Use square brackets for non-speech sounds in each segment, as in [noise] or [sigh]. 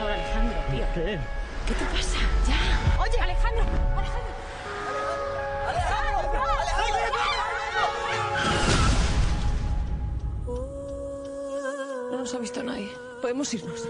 Ahora, Alejandro, tío. ¿Qué? ¿Qué te pasa? Ya. Oye, Alejandro, Alejandro. No nos ha visto nadie. Podemos irnos.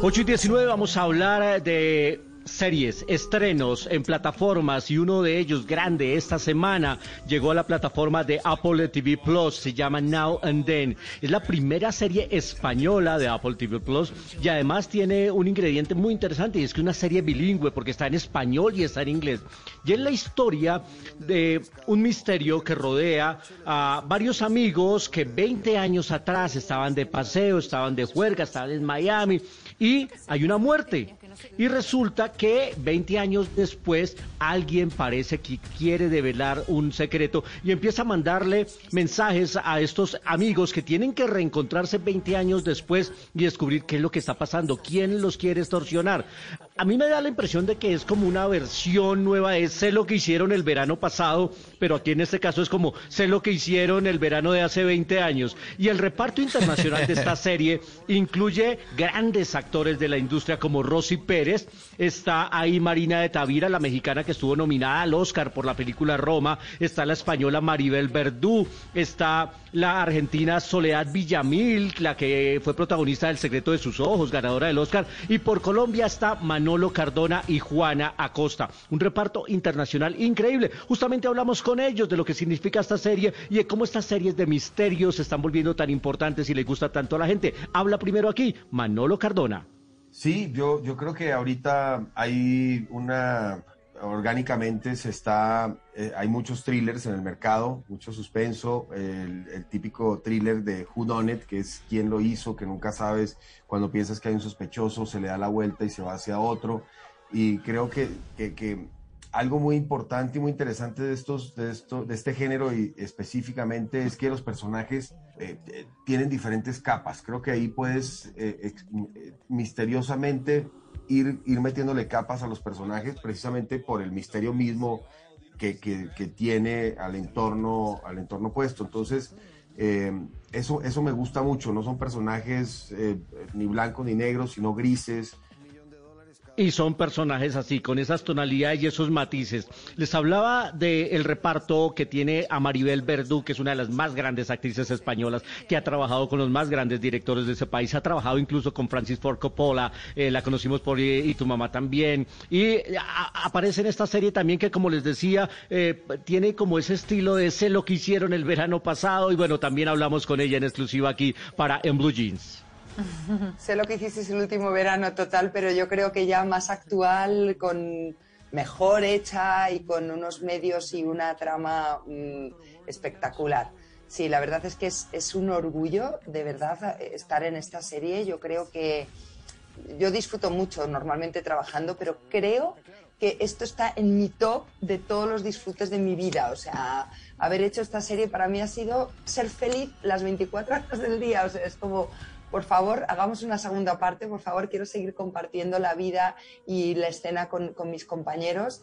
8 y 19 vamos a hablar de series, estrenos en plataformas y uno de ellos grande esta semana llegó a la plataforma de Apple TV Plus, se llama Now and Then. Es la primera serie española de Apple TV Plus y además tiene un ingrediente muy interesante y es que una serie bilingüe porque está en español y está en inglés. Y es la historia de un misterio que rodea a varios amigos que 20 años atrás estaban de paseo, estaban de juerga, estaban en Miami y hay una muerte. Y resulta que 20 años después alguien parece que quiere develar un secreto y empieza a mandarle mensajes a estos amigos que tienen que reencontrarse 20 años después y descubrir qué es lo que está pasando, quién los quiere extorsionar. A mí me da la impresión de que es como una versión nueva de sé lo que hicieron el verano pasado, pero aquí en este caso es como sé lo que hicieron el verano de hace 20 años. Y el reparto internacional de esta [laughs] serie incluye grandes actores de la industria como Rosy Pérez, está ahí Marina de Tavira, la mexicana que estuvo nominada al Oscar por la película Roma, está la española Maribel Verdú, está la argentina Soledad Villamil, la que fue protagonista del Secreto de sus Ojos, ganadora del Oscar, y por Colombia está Manolo Cardona y Juana Acosta. Un reparto internacional increíble. Justamente hablamos con ellos de lo que significa esta serie y de cómo estas series de misterios se están volviendo tan importantes y le gusta tanto a la gente. Habla primero aquí Manolo Cardona. Sí, yo, yo creo que ahorita hay una, orgánicamente se está, eh, hay muchos thrillers en el mercado, mucho suspenso, el, típico thriller de Who Done It, que es quién lo hizo, que nunca sabes, cuando piensas que hay un sospechoso, se le da la vuelta y se va hacia otro. Y creo que, que, algo muy importante y muy interesante de, estos, de, esto, de este género y específicamente es que los personajes eh, eh, tienen diferentes capas. Creo que ahí puedes misteriosamente ir, metiéndole capas a los personajes precisamente por el misterio mismo que tiene al entorno, al entorno puesto. Entonces, eh, eso, eso me gusta mucho. No son personajes eh, ni blancos ni negros, sino grises. Y son personajes así, con esas tonalidades y esos matices. Les hablaba del reparto que tiene a Maribel Verdú, que es una de las más grandes actrices españolas, que ha trabajado con los más grandes directores de ese país, ha trabajado incluso con Francis Ford Coppola, eh, la conocimos por eh, Y tu mamá también. Y eh, aparece en esta serie también que, como les decía, eh, tiene como ese estilo de sé lo que hicieron el verano pasado. Y bueno, también hablamos con ella en exclusiva aquí para En Blue Jeans. [laughs] Sé lo que hicisteis el último verano total, pero yo creo que ya más actual, con mejor hecha y con unos medios y una trama mm, espectacular. Sí, la verdad es que es, es un orgullo, de verdad, estar en esta serie. Yo creo que yo disfruto mucho normalmente trabajando, pero creo que esto está en mi top de todos los disfrutes de mi vida. O sea, haber hecho esta serie para mí ha sido ser feliz las 24 horas del día. O sea, es como, por favor, hagamos una segunda parte, por favor, quiero seguir compartiendo la vida y la escena con, mis compañeros.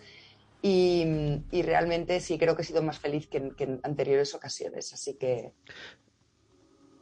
Y, y realmente sí creo que he sido más feliz que en, que en anteriores ocasiones. Así que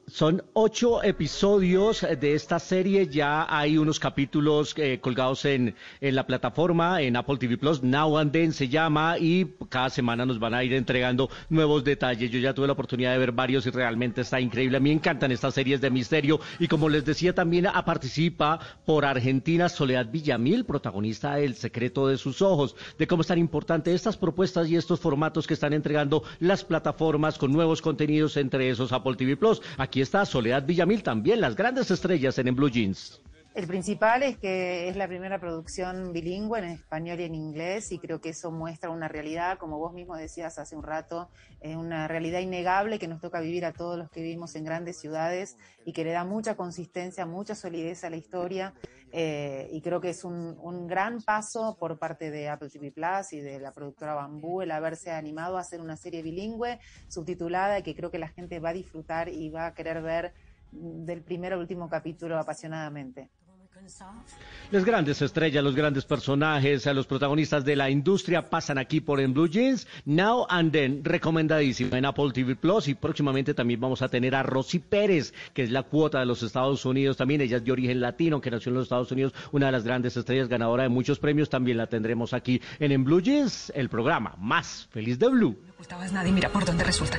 Son ocho episodios de esta serie, ya hay unos capítulos eh, colgados en, en la plataforma, en Apple TV Plus, Now and Then se llama, y cada semana nos van a ir entregando nuevos detalles. Yo ya tuve la oportunidad de ver varios y realmente está increíble. A mí me encantan estas series de misterio, y como les decía, también a- participa por Argentina Soledad Villamil, protagonista de El secreto de sus ojos, de cómo es tan importante estas propuestas y estos formatos que están entregando las plataformas con nuevos contenidos, entre esos Apple TV Plus. Aquí está Soledad Villamil también, las grandes estrellas en, en Blue Jeans. El principal es que es la primera producción bilingüe en español y en inglés y creo que eso muestra una realidad, como vos mismo decías hace un rato, eh, una realidad innegable que nos toca vivir a todos los que vivimos en grandes ciudades y que le da mucha consistencia, mucha solidez a la historia eh, y creo que es un, un gran paso por parte de Apple TV Plus y de la productora Bambú el haberse animado a hacer una serie bilingüe subtitulada y que creo que la gente va a disfrutar y va a querer ver del primer al último capítulo apasionadamente. Las grandes estrellas, los grandes personajes, los protagonistas de la industria pasan aquí por en Blue Jeans. Now and Then, recomendadísima en Apple TV Plus. Y próximamente también vamos a tener a Rosy Pérez, que es la cuota de los Estados Unidos. También ella es de origen latino, que nació en los Estados Unidos, una de las grandes estrellas, ganadora de muchos premios. También la tendremos aquí en En Blue Jeans, el programa más feliz de Blue. No nadie, mira por dónde resulta